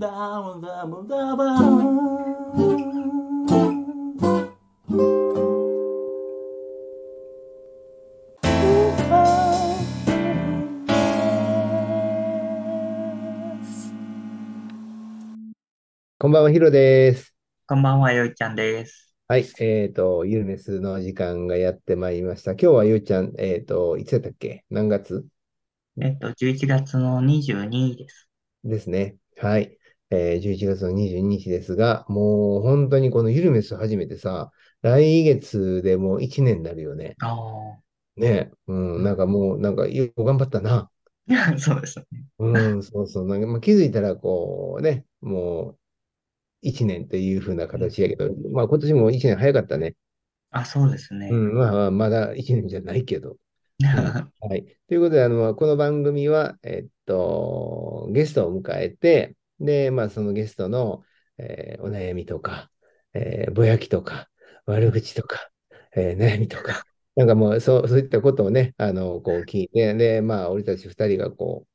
ダブダブダブダブこんばんは、ヒロです。こんばんは、よいちゃんです。はい、えっと、ユーネスの時間がやってまいりました。今日はゆうちゃん、えっと、いつやったっけ？何月？えっと、11月の22日です。ですね。はい。えー、11月の22日ですが、もう本当にこのユルメス始めてさ、来月でもう1年になるよね。あねうん、なんかもう、なんかよく頑張ったな。あ、そうですね。うん、そうそう。なんか、まあ、気づいたら、こうね、もう1年っていう風な形やけど、まあ今年も1年早かったね。あ、そうですね。うん、まあ、まだ1年じゃないけど。はい。ということで、あの、この番組は、えっと、ゲストを迎えて、で、まあ、そのゲストの、えーお悩みとか、えーぼやきとか、悪口とか、えー悩みとか、なんかもう、そう、そういったことをね、あの、こう聞いて、で、まあ、俺たち二人がこう、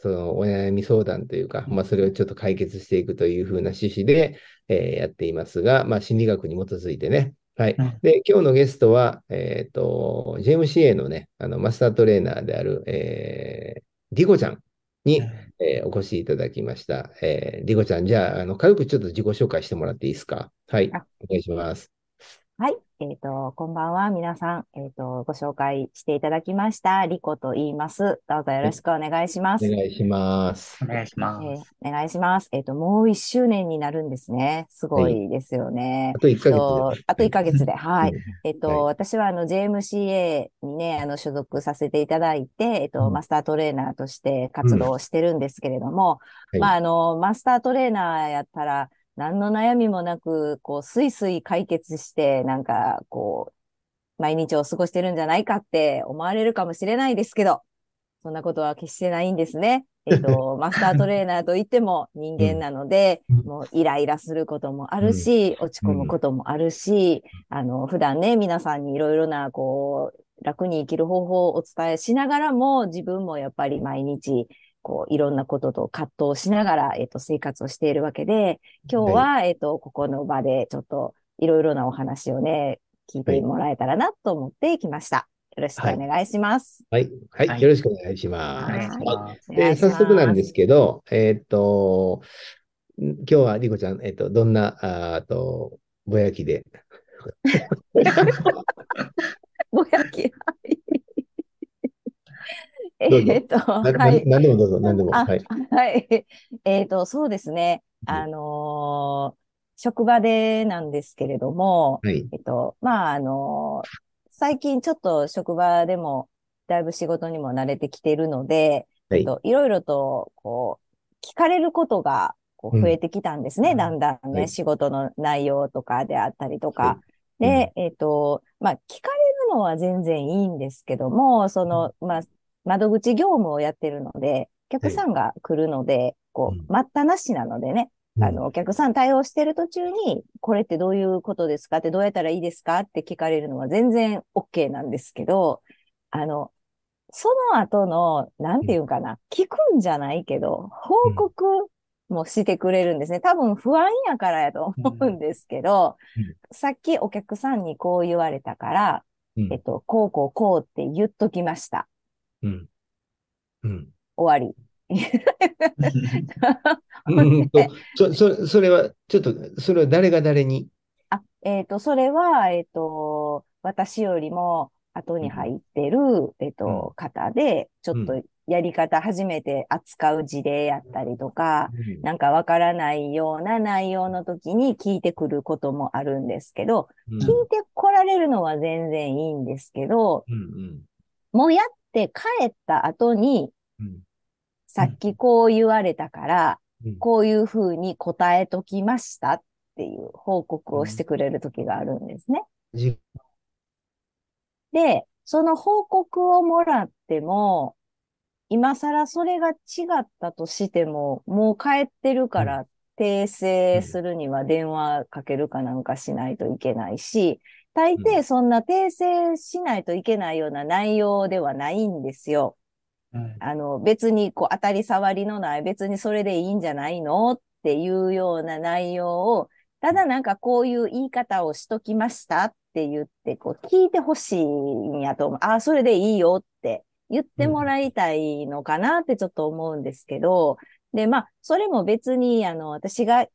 そのお悩み相談というか、まあ、それをちょっと解決していくというふうな趣旨で、えーやっていますが、まあ、心理学に基づいてね。はい。うんで、今日のゲストは、えっと、JMCA のね、あの、マスタートレーナーである、えー、リコちゃんに、えーお越しいただきました。えー、リコちゃん、じゃあ、あの、軽くちょっと自己紹介してもらっていいですか？はい。あお願いします。はい。えっ、と、こんばんは。皆さん、えっ、と、ご紹介していただきました。リコと言います。どうぞよろしくお願いします。お願いしますお。願いしまえーす。お願いします。えっ、と、もう一周年になるんですね。すごいですよねあ。と1ヶ月とあと1ヶ月で、はい。うんえっと、はい私はあの JMCA にね、あの所属させていただいて、えっと、うんマスタートレーナーとして活動をしてるんですけれども、はいまあ、あの、マスタートレーナーやったら、何の悩みもなく、こう、スイスイ解決して、なんか、こう、毎日を過ごしてるんじゃないかって思われるかもしれないですけど、そんなことは決してないんですね。えっと、マスタートレーナーといっても人間なので、うん。もうイライラすることもあるし、落ち込むこともあるし、あの、普段ね、皆さんにいろいろな、こう、楽に生きる方法をお伝えしながらも、自分もやっぱり毎日、こう、いろんなことと葛藤しながら、えっと、生活をしているわけで、今日は、えっと、ここの場で、ちょっと、いろいろなお話をね、聞いてもらえたらなと思ってきました。よろしくお願いします。はい。はい。はいよろしくお願いしおます。願い。で、早速なんですけど、えーっと、ん今日はリコちゃん、えーっと、どんな、あと、ぼやきで？ぼやき。はいどうぞ えっと、はい。何でもどうぞ、何でも。あはい。はい。えっと、そうですね。うんあのー職場でなんですけれども、はい。えっと、まあ、あのー最近ちょっと職場でも、だいぶ仕事にも慣れてきているので、はいえっと、いろいろと、こう、聞かれることが、こう増えてきたんですね。うんだんだんね、はい仕事の内容とかであったりとか。はで、えっと、まあ、聞かれるのは全然いいんですけども、その、まあ、窓口業務をやってるので、お客さんが来るので、こう待ったなしなのでね、あの、お客さん対応してる途中に、これってどういうことですか？って、どうやったらいいですか？って聞かれるのは全然 OK なんですけど、あの、その後の、なんていうかな、聞くんじゃないけど、報告もしてくれるんですね。多分不安やからやと思うんですけどうん、さっきお客さんにこう言われたから、うん。えっと、こうこうこうって言っときました。うん。うん。終わり。うんとそそそれは、ちょっと、それは誰が誰に？あ、えっと、それは、えっと、私よりも後に入ってる、えっと、方で、ちょっとやり方初めて扱う事例やったりとか、なんかわからないような内容の時に聞いてくることもあるんですけど、うん。聞いてこられるのは全然いいんですけど、うん。もうやって帰った後に、うん。さっきこう言われたから、うん。こういうふうに答えときましたっていう報告をしてくれる時があるんですね。じで、その報告をもらっても、今更それが違ったとしても、もう帰ってるから訂正するには電話かけるかなんかしないといけないし、大う抵そんな訂正しないといけないような内容ではないんですよ。うんあの、別にこう当たり障りのない、別にそれでいいんじゃないのっていうような内容を、ただなんかこういう言い方をしときましたって言って、こう聞いてほしいんやと思う。ああ、それでいいよって言ってもらいたいのかなってちょっと思うんですけど、で、まあ、それも別に、あの、私が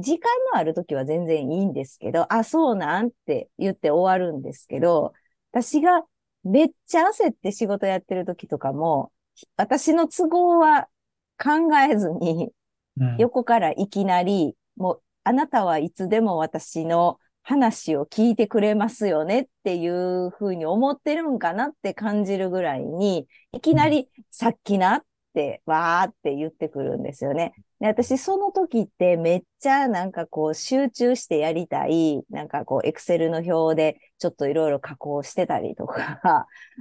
時間のある時は全然いいんですけど、あ、そうなんって言って終わるんですけど、私がめっちゃ焦って仕事やってる時とかも、私の都合は考えずに、うん。横からいきなり、もう、あなたはいつでも私の話を聞いてくれますよねっていうふうに思ってるんかなって感じるぐらいに、いきなり、さっきなって、わーって言ってくるんですよね。で、私その時ってめっちゃなんかこう集中してやりたい、なんかこうエクセルの表でちょっといろいろ加工してたりとか、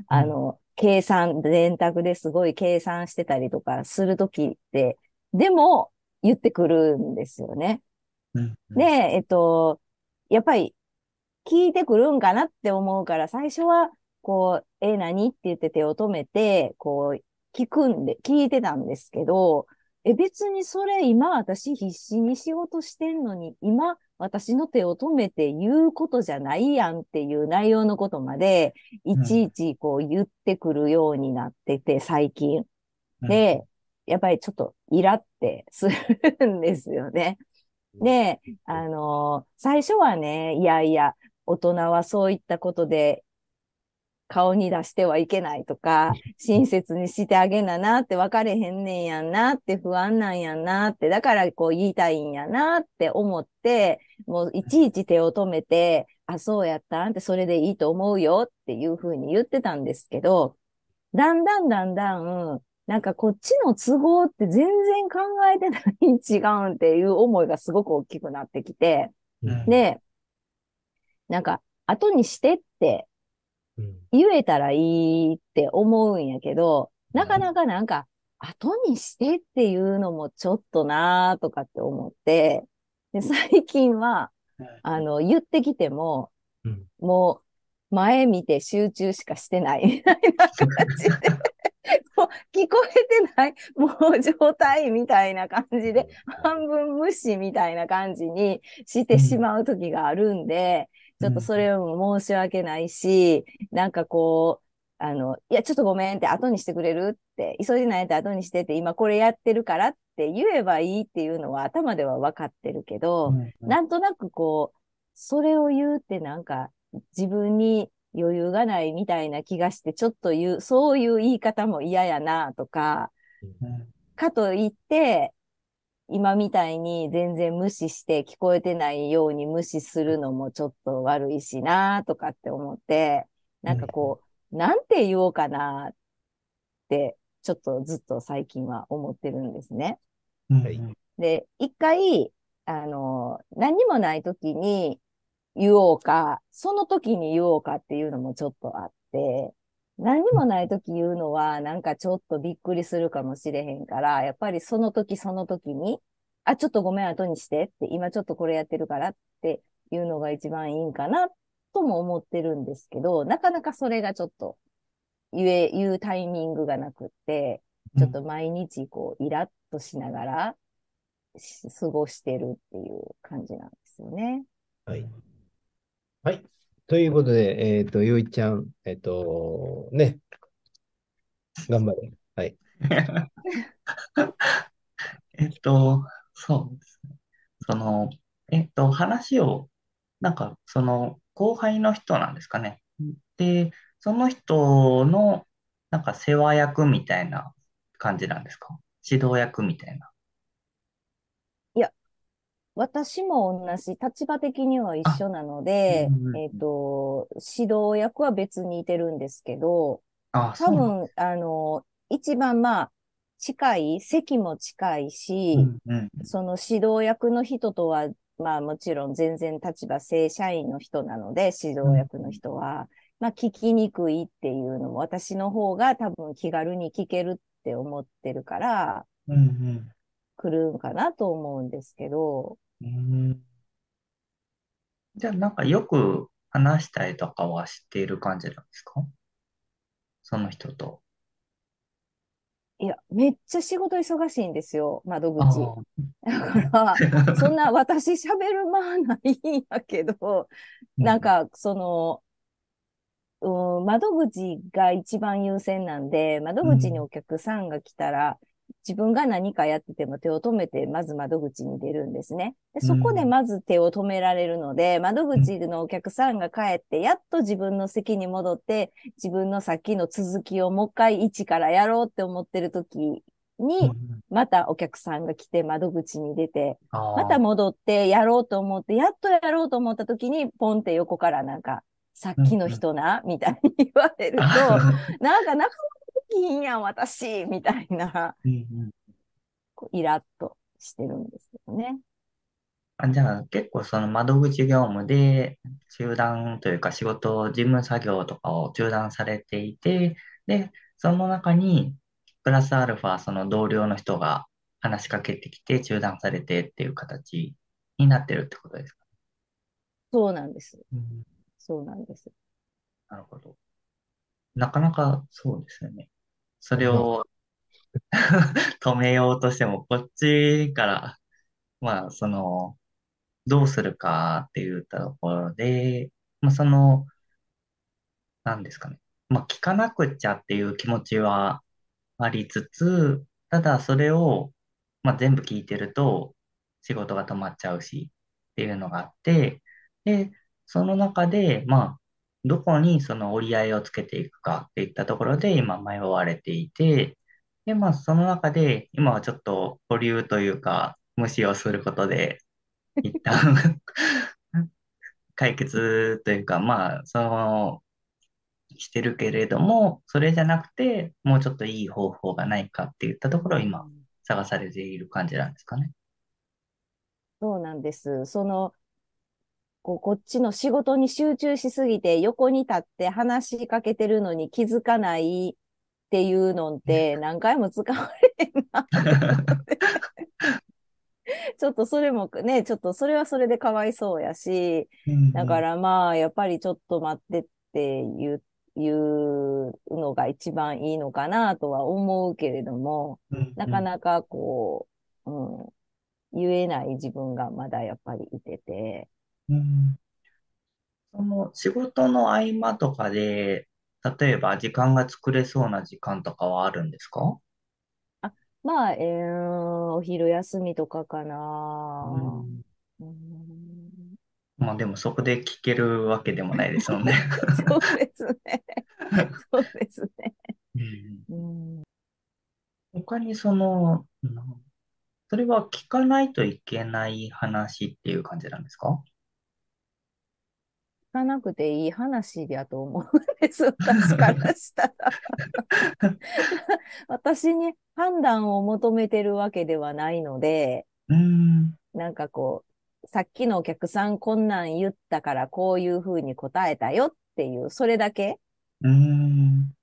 あの、計算、電卓ですごい計算してたりとかする時って、でも言ってくるんですよね。うんで、えっと、やっぱり聞いてくるんかなって思うから、最初は、こう、え、何って言って手を止めて、こう、聞くんで、聞いてたんですけど、え、別にそれ今私必死に仕事してんのに、今私の手を止めて言うことじゃないやんっていう内容のことまで、いちいちこう言ってくるようになってて、最近。うんで、やっぱりちょっとイラってするんですよね。で、あの最初はね、いやいや、大人はそういったことで顔に出してはいけないとか、親切にしてあげななって分かれへんねんやんなって不安なんやんなって、だからこう言いたいんやなって思って、もういちいち手を止めて、あ、そうやったんってそれでいいと思うよっていうふうに言ってたんですけど、だんだんだんだん、なんかこっちの都合って全然考えてない違うんっていう思いがすごく大きくなってきて、うん。で、なんか後にしてってうん言えたらいいって思うんやけど、なかなかなんか後にしてっていうのもちょっとなーとかって思って、で最近は、あの、言ってきても、うん。もう前見て集中しかしてないみたいな感じで、もう聞こえてない、もう状態みたいな感じで、半分無視みたいな感じにしてしまう時があるんで、ちょっとそれも申し訳ないし、なんかこう、あの、いや、ちょっとごめんって後にしてくれるって、急いでないって後にしてって、今これやってるからって言えばいいっていうのは頭では分かってるけど、うん。なんとなくこう、それを言うってなんか自分に余裕がないみたいな気がして、ちょっと言う、そういう言い方も嫌やなとか、うん。かといって、今みたいに全然無視して聞こえてないように無視するのもちょっと悪いしなとかって思って、なんかこう、なんて言おうかなって、ちょっとずっと最近は思ってるんですね。うんはい。で、一回、あの、何にもない時に言おうか、その時に言おうかっていうのもちょっとあって、何にもない時言うのは、なんかちょっとびっくりするかもしれへんから、やっぱりその時その時に、あ、ちょっとごめん後にしてって、今ちょっとこれやってるからっていうのが一番いいんかな、とも思ってるんですけど、なかなかそれがちょっと言え、言うタイミングがなくって、ちょっと毎日こう、イラッとしながらし過ごしてるっていう感じなんですよね。はい。はい。ということで、えっと、ゆいちゃん、えっと、ね、頑張れ。はい。えっと、そうですね。その、えっと、話を、なんか、その、後輩の人なんですかね。で、その人の、なんか世話役みたいな感じなんですか？指導役みたいな。私も同じ、立場的には一緒なのうで、んうん。えっと、指導役は別にいてるんですけど、あ、多分、あの、一番まあ、近い、席も近いし、うんうんその指導役の人とは、まあもちろん全然立場正社員の人なので、指導役の人は、まあ聞きにくいっていうのも私の方が多分気軽に聞けるって思ってるからうん。来るんかなと思うんですけど、うん。うんじゃあ、なんかよく話したりとかは知っている感じなんですか？その人と。いや、めっちゃ仕事忙しいんですよ、窓あ口。だから、そんな私喋る間ないんやけど、なんか、その、うん、窓口が一番優先なんで、窓口にお客さんが来たら、自分が何かやってても手を止めて、まず窓口に出るんですね。で、そこでまず手を止められるので、窓口のお客さんが帰って、やっと自分の席に戻って、自分のさっきの続きをもう一回一からやろうって思ってる時に、うん。またお客さんが来て窓口に出て、また戻ってやろうと思って、やっとやろうと思った時に、ポンって横からなんか、さっきの人な、みたいに言われると、なんか仲間できひんやん、私、みたいな、うんうんこうイラッとしてるんですけどね。あ、じゃあ結構その窓口業務で中断というか仕事、事務作業とかを中断されていて、で、その中にプラスアルファその同僚の人が話しかけてきて中断されてっていう形になってるってことですか？そうなんです。うんそうなんです。なるほど。なかなかそうですよね。それを 止めようとしても、こっちから、まあ、その、どうするかって言ったところで、まあ、その、なんですかね。まあ、聞かなくっちゃっていう気持ちはありつつ、ただそれを、まあ、全部聞いてると仕事が止まっちゃうしっていうのがあって、で、その中で、まあ、どこにその折り合いをつけていくかっていったところで今迷われていて、で、まあ、その中で今はちょっと保留というか、無視をすることで、一旦 解決というか、まあ、その、してるけれども、それじゃなくて、もうちょっといい方法がないかっていったところを今探されている感じなんですかね。そうなんです。その、こうこっちの仕事に集中しすぎて横に立って話しかけてるのに気づかないっていうのって何回も使われへんな。ちょっとそれもね、ちょっとそれはそれでかわいそうやし、だからまあ、やっぱりちょっと待ってっていう、いうのが一番いいのかなとは思うけれども、なかなかこう、うん、言えない自分がまだやっぱりいてて、うんその仕事の合間とかで、例えば時間が作れそうな時間とかはあるんですか？まあ、えー、お昼休みとかかな。うんまあでもそこで聞けるわけでもないですもんね。そうですね。そうですね。うんうん、他にその、うんそれは聞かないといけない話っていう感じなんですか？聞かなくていい話だと思うんです、私からしたら。私に判断を求めてるわけではないので、うん。なんかこう、さっきのお客さんこんなん言ったからこういうふうに答えたよっていう、それだけうん。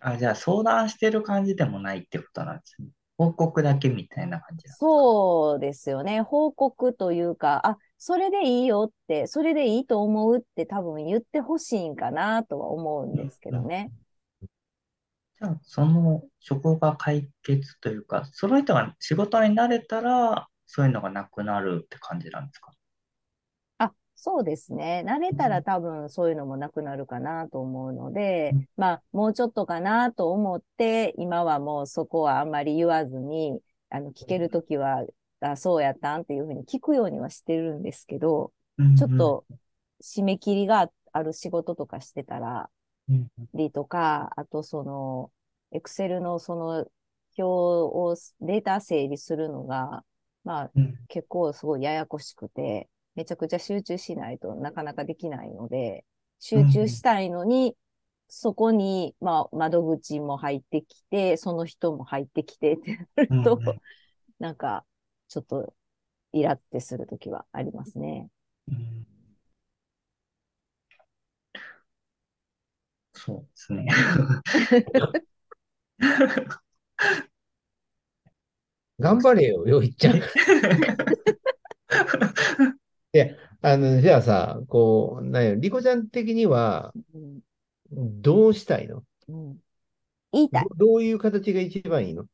あ、じゃあ相談してる感じでもないってことなんですね。報告だけみたいな感じなそうですよね。報告というか、あ、それでいいよって、それでいいと思うって多分言ってほしいんかなとは思うんですけどね。じゃあ、その、そこが解決というか、その人が仕事に慣れたら、そういうのがなくなるって感じなんですか？あ、そうですね。慣れたら多分そういうのもなくなるかなと思うので、うん。まあ、もうちょっとかなと思って、今はもうそこはあんまり言わずに、あの、聞けるときはた、そうやったんっていうふうに聞くようにはしてるんですけど、うんちょっ、と締め切りがある仕事とかしてたら、うん。りとか、あとその、エクセルのその表をデータ整理するのが、まあうん。結構すごいややこしくて、めちゃくちゃ集中しないとなかなかできないので、集中したいのに、そこに、まあ、窓口も入ってきて、その人も入ってきてってなると、うんうんなんか、ちょっと、イラってするときはありますね。うんそうですね。頑張れよ、よいちゃん。あの、じゃあさ、こう、なんや、リコちゃん的には、うんどうしたいの？うん言いたい。どどういう形が一番いいの？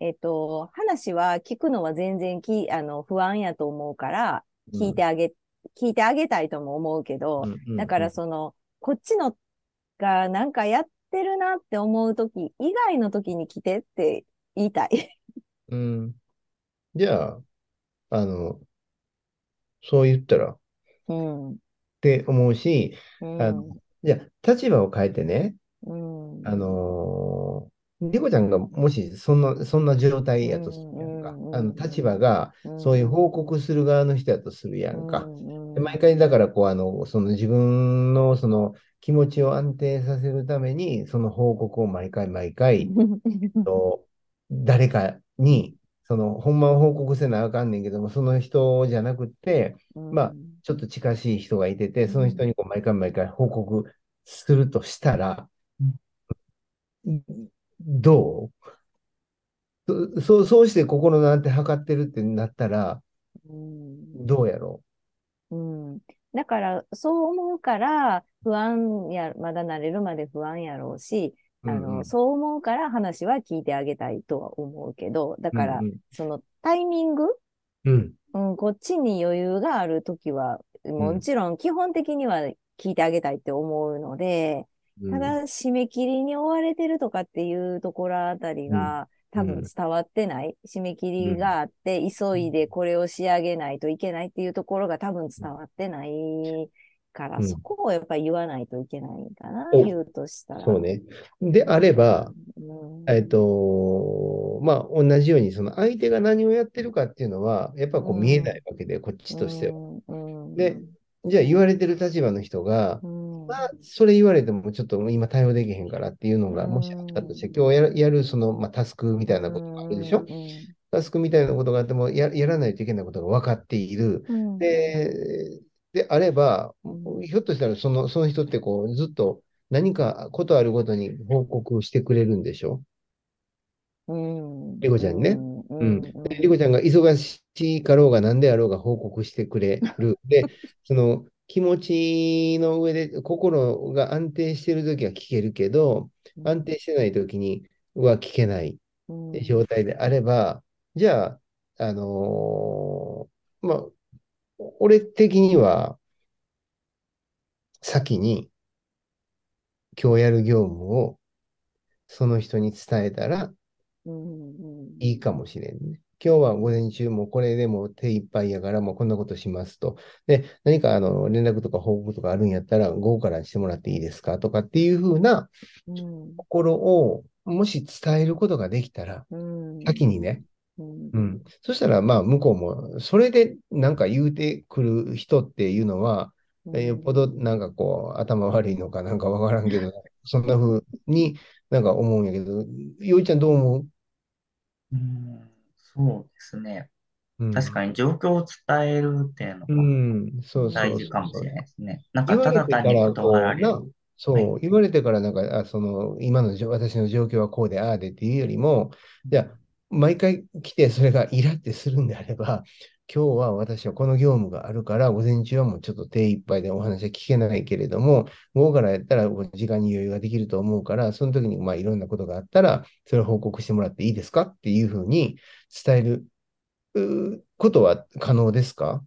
えっと、話は聞くのは全然きあの不安やと思うから、聞いてあげ、聞いてあげたいとも思うけど、うんうんだからその、こっちのがなんかやってるなって思うとき以外のときに来てって言いたい。うん。じゃあ、あの、そう言ったらっうん。て思うし、うん。あのじゃあ、立場を変えてね、うん。あのー、リコちゃんがもしそんな、そんな状態やとするやんかうんうんう。んあの、立場が、そういう報告する側の人やとするやんか。うんで毎回だからこうあのその自分のその気持ちを安定させるためにその報告を毎回毎回と 誰かにそのほんまは報告せなあかんねんけどもその人じゃなくってまあちょっと近しい人がいててその人にこう毎回毎回報告するとしたらどう？そそうそうして心の安定測ってるってなったらうん。どうやろうん。だから、そう思うから、不安や、まだ慣れるまで不安やろうし、う。あの、そう思うから話は聞いてあげたいとは思うけど、だから、うんそのタイミング、うん。うん、こっちに余裕があるときは、もちろん基本的には聞いてあげたいって思うので、うん。ただ締め切りに追われてるとかっていうところあたりが、多分伝わってない。締め切りがあって、急いでこれを仕上げないといけないっていうところが多分伝わってないから、うんそこをやっぱり言わないといけないかな、お言うとしたら。そうね。であれば、うん。えっと、まあ、同じように、その相手が何をやってるかっていうのは、やっぱこう見えないわけで、こっちとしては。うん、うんで、じゃあ言われてる立場の人が、うん、まあ、それ言われてもちょっと今対応できへんからっていうのが、うんもしあったとして、今日やるやるその、まあ、タスクみたいなことがあるでしょ？うんタスクみたいなことがあってもや、やらないといけないことが分かっている。うんで、であれば、うん。ひょっとしたらそのその人ってこうずっと何かことあるごとに報告してくれるんでしょ？うん。リコちゃんにね。うん。リコちゃんが忙しいかろうが何であろうが報告してくれる。で、その気持ちの上で心が安定しているときは聞けるけど、安定してないときには聞けないうん。状態であれば、じゃあ、あのーまあ、俺的には、先に今日やる業務をその人に伝えたらうんいいかもしれんね。今日は午前中もこれでも手一杯やからもうこんなことしますと。で、何かあの連絡とか報告とかあるんやったら午後からしてもらっていいですかとかっていうふうなうんところをもし伝えることができたら、うん先にね、うん。うん。そしたらまあ向こうもそれでなんか言うてくる人っていうのは、よっぽどなんかこう頭悪いのかなんかわからんけど、そんな風になんか思うんやけど、よいちゃんどう思う？うん、そうですね。うん。確かに状況を伝えるっていうのが大事かもしれないですね。なん言かたわれてからだ単に断られる。こうな、そう、言われてからなんか、あ、その、今の私の状況はこうで、ああでっていうよりも、じゃあ、毎回来てそれがイラってするんであれば、今日は私はこの業務があるから、午前中はもうちょっと手一杯でお話は聞けないけれども、午後からやったら時間に余裕ができると思うから、その時にまあいろんなことがあったら、それを報告してもらっていいですかっていうふうに伝えることは可能ですか？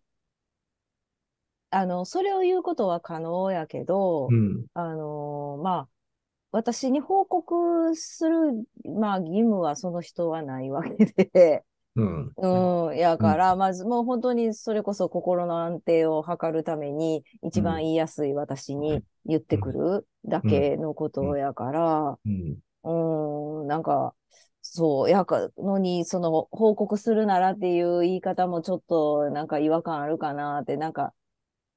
あの、それを言うことは可能やけど、うん。あのーまあ、私に報告する、まあ、義務はその人はないわけで、うん。うん、やから、まずもう本当にそれこそ心の安定を図るために、一番言いやすい私に言ってくるだけのことやから、うん。うん、なんか、そう、やかのに、その、報告するならっていう言い方もちょっと、なんか違和感あるかなって、なんか、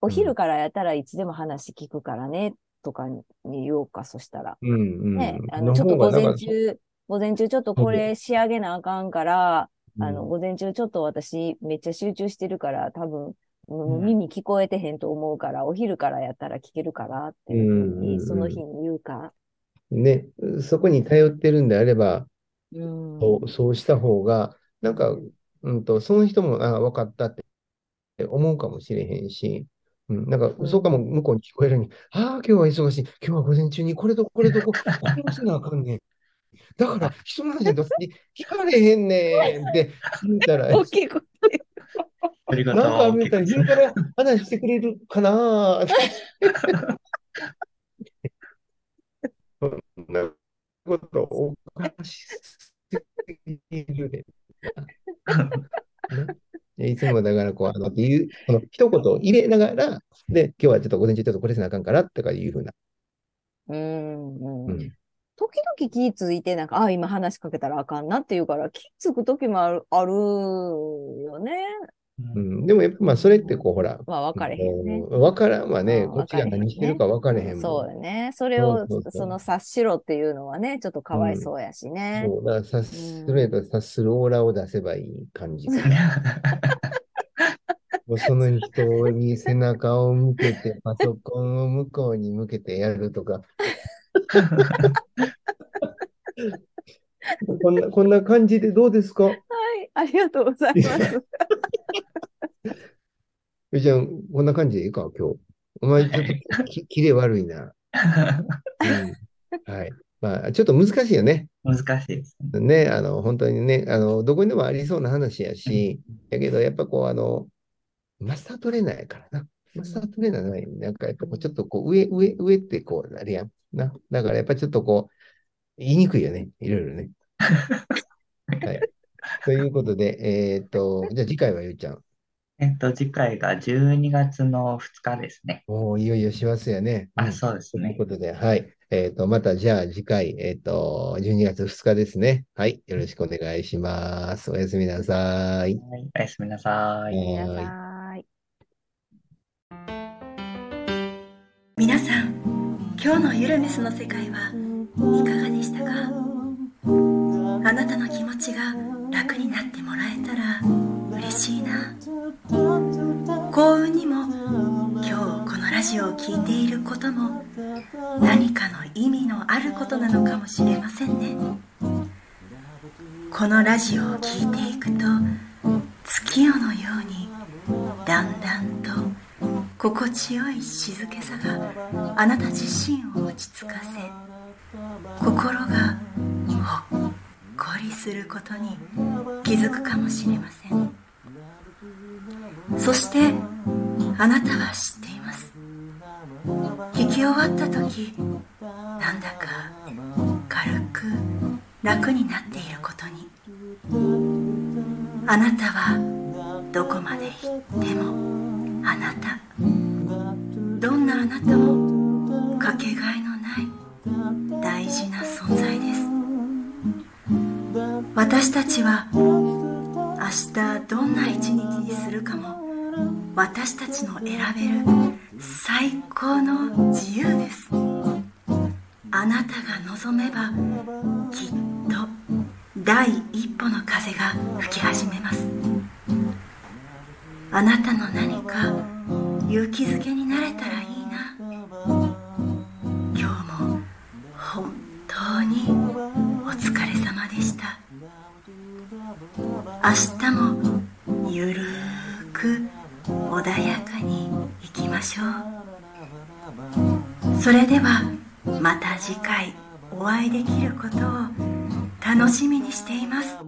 お昼からやったらいつでも話聞くからね、とかに言おうか、そしたら。うん。うん。ね、あその、ちょっと午前中、午前中ちょっとこれ仕上げなあかんから、あの、うん午前中ちょっと私めっちゃ集中してるから、多分、耳聞こえてへんと思うから、お昼からやったら聞けるからっていうふうに、その日に言うか。ね、そこに頼ってるんであれば、うん。そう、そうした方が、なんか、うんと、その人も、あ、分かったって思うかもしれへんし、うん、なんか、そうかも向こうに聞こえるように、ああ、今日は忙しい。今日は午前中にこれとこれとこ、これをしなあかんねん。だから、人の話と聞かれへんねんって言うたら、大きい声でありがなんかあとう。るたら、昼から話してくれるかなって。そんなことおかしすぎるで。ねいつもだから、こう、あの、っていう、この一言を入れながら、で、今日はちょっと午前中ちょっとこれせなあかんからとかいうふうな。うん、うん。うん。時々気ついて、なんか、あ、今話しかけたらあかんなって言うから、気つく時もある、あるよね。うん、でも、やっぱまあ、それってこう、ほら、まあ、分かれへんね。うん分からんわね、うんこっちが何してるか分かれへんもん。そうよね。それをその察しろっていうのはね、ちょっとかわいそうやしね。そう、だから察するやと察するオーラを出せばいい感じ。もうその人に背中を向けて、パソコンを向こうに向けてやるとか。こんな、こんな感じでどうですか？はい、ありがとうございます。えじゃあ、こんな感じでいいか、今日。お前、ちょっとき、キレ悪いな。うん。はい。まあ、ちょっと難しいよね。難しいですね。ね、あの、本当にね、あの、どこにでもありそうな話やし、やけど、やっぱこう、あの、マスタートレーナーやからな。マスタートレーナーない。なんかやっぱこう、ちょっとこう、上、上、上ってこう、あれやん。な。だからやっぱちょっとこう、言いにくいよね。いろいろね。はい。ということで、えっと、じゃあ次回はゆうちゃん。えっと、次回が12月の2日ですね。おーいよいよ師走やね。あ、んそうですというね。ことで、はい。えっと、またじゃあ次回、えっと、12月2日ですね。はい。よろしくお願いします。おやすみなさい。はい、おやすみなさい。皆はいさい。皆さん今日のゆるメスの世界はいかがでしたか？あなたの気持ちが楽になってもらえたら嬉しいな。幸運にも今日このラジオを聴いていることも何かの意味のあることなのかもしれませんね。このラジオを聴いていくと月夜のようにだんだんと心地よい静けさがあなた自身を落ち着かせ心がほっりすることに気づくかもしれません。そしてあなたは知っています。聞き終わった時なんだか軽く楽になっていることに。あなたはどこまで行ってもあなた。どんなあなたもかけがえのない大事な存在です私たちは明日どんな一日にするかも私たちの選べる最高の自由です。あなたが望めばきっと第一歩の風が吹き始めます。あなたの何か勇気づけになれたらいい。明日もゆるーく穏やかにいきましょう。それではまた次回お会いできることを楽しみにしています「